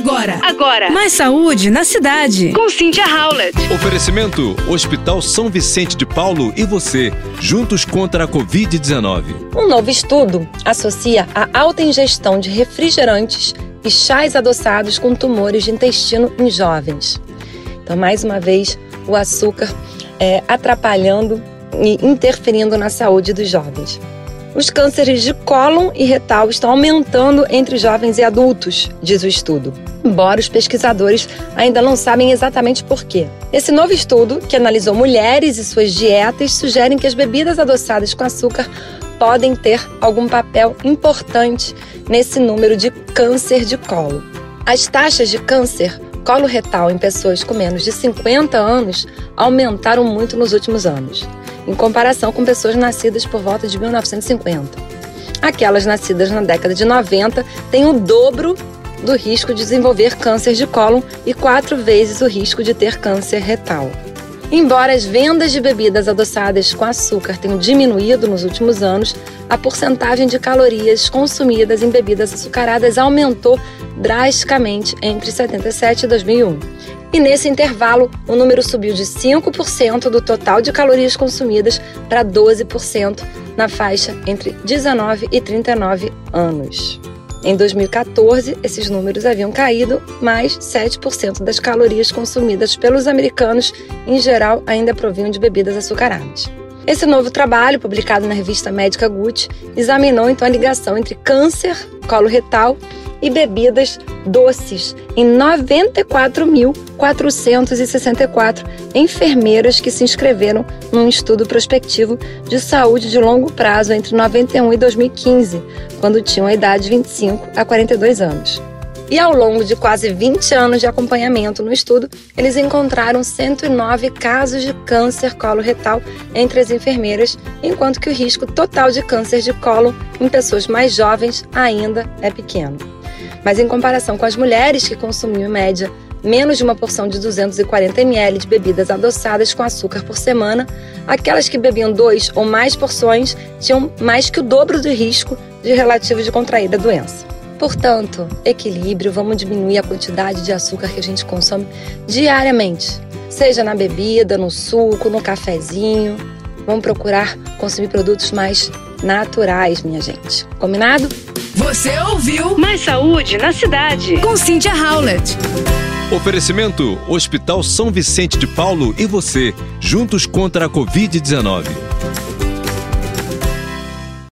Agora. Agora. Mais saúde na cidade. Com Cynthia Howlett. Oferecimento: Hospital São Vicente de Paulo e você, juntos contra a Covid-19. Um novo estudo associa a alta ingestão de refrigerantes e chás adoçados com tumores de intestino em jovens. Então, mais uma vez, o açúcar é, atrapalhando e interferindo na saúde dos jovens. Os cânceres de cólon e retal estão aumentando entre jovens e adultos, diz o estudo. Embora os pesquisadores ainda não sabem exatamente por quê. Esse novo estudo, que analisou mulheres e suas dietas, sugere que as bebidas adoçadas com açúcar podem ter algum papel importante nesse número de câncer de colo. As taxas de câncer colo-retal em pessoas com menos de 50 anos aumentaram muito nos últimos anos em comparação com pessoas nascidas por volta de 1950. Aquelas nascidas na década de 90 têm o dobro do risco de desenvolver câncer de cólon e quatro vezes o risco de ter câncer retal. Embora as vendas de bebidas adoçadas com açúcar tenham diminuído nos últimos anos, a porcentagem de calorias consumidas em bebidas açucaradas aumentou drasticamente entre 77 e 2001. E nesse intervalo, o número subiu de 5% do total de calorias consumidas para 12% na faixa entre 19 e 39 anos. Em 2014, esses números haviam caído, mas 7% das calorias consumidas pelos americanos, em geral, ainda provinham de bebidas açucaradas. Esse novo trabalho, publicado na revista médica Gut, examinou então a ligação entre câncer coloretal e bebidas doces em 94.464 enfermeiras que se inscreveram num estudo prospectivo de saúde de longo prazo entre 91 e 2015, quando tinham a idade de 25 a 42 anos. E ao longo de quase 20 anos de acompanhamento no estudo, eles encontraram 109 casos de câncer coloretal entre as enfermeiras, enquanto que o risco total de câncer de colo em pessoas mais jovens ainda é pequeno. Mas em comparação com as mulheres que consumiam em média menos de uma porção de 240 ml de bebidas adoçadas com açúcar por semana, aquelas que bebiam dois ou mais porções tinham mais que o dobro do risco de relativo de contrair a doença. Portanto, equilíbrio, vamos diminuir a quantidade de açúcar que a gente consome diariamente, seja na bebida, no suco, no cafezinho. Vamos procurar consumir produtos mais naturais, minha gente. Combinado? Você ouviu Mais saúde na cidade. com Cynthia Howlett. Oferecimento: Hospital São Vicente de Paulo e você, juntos contra a Covid-19.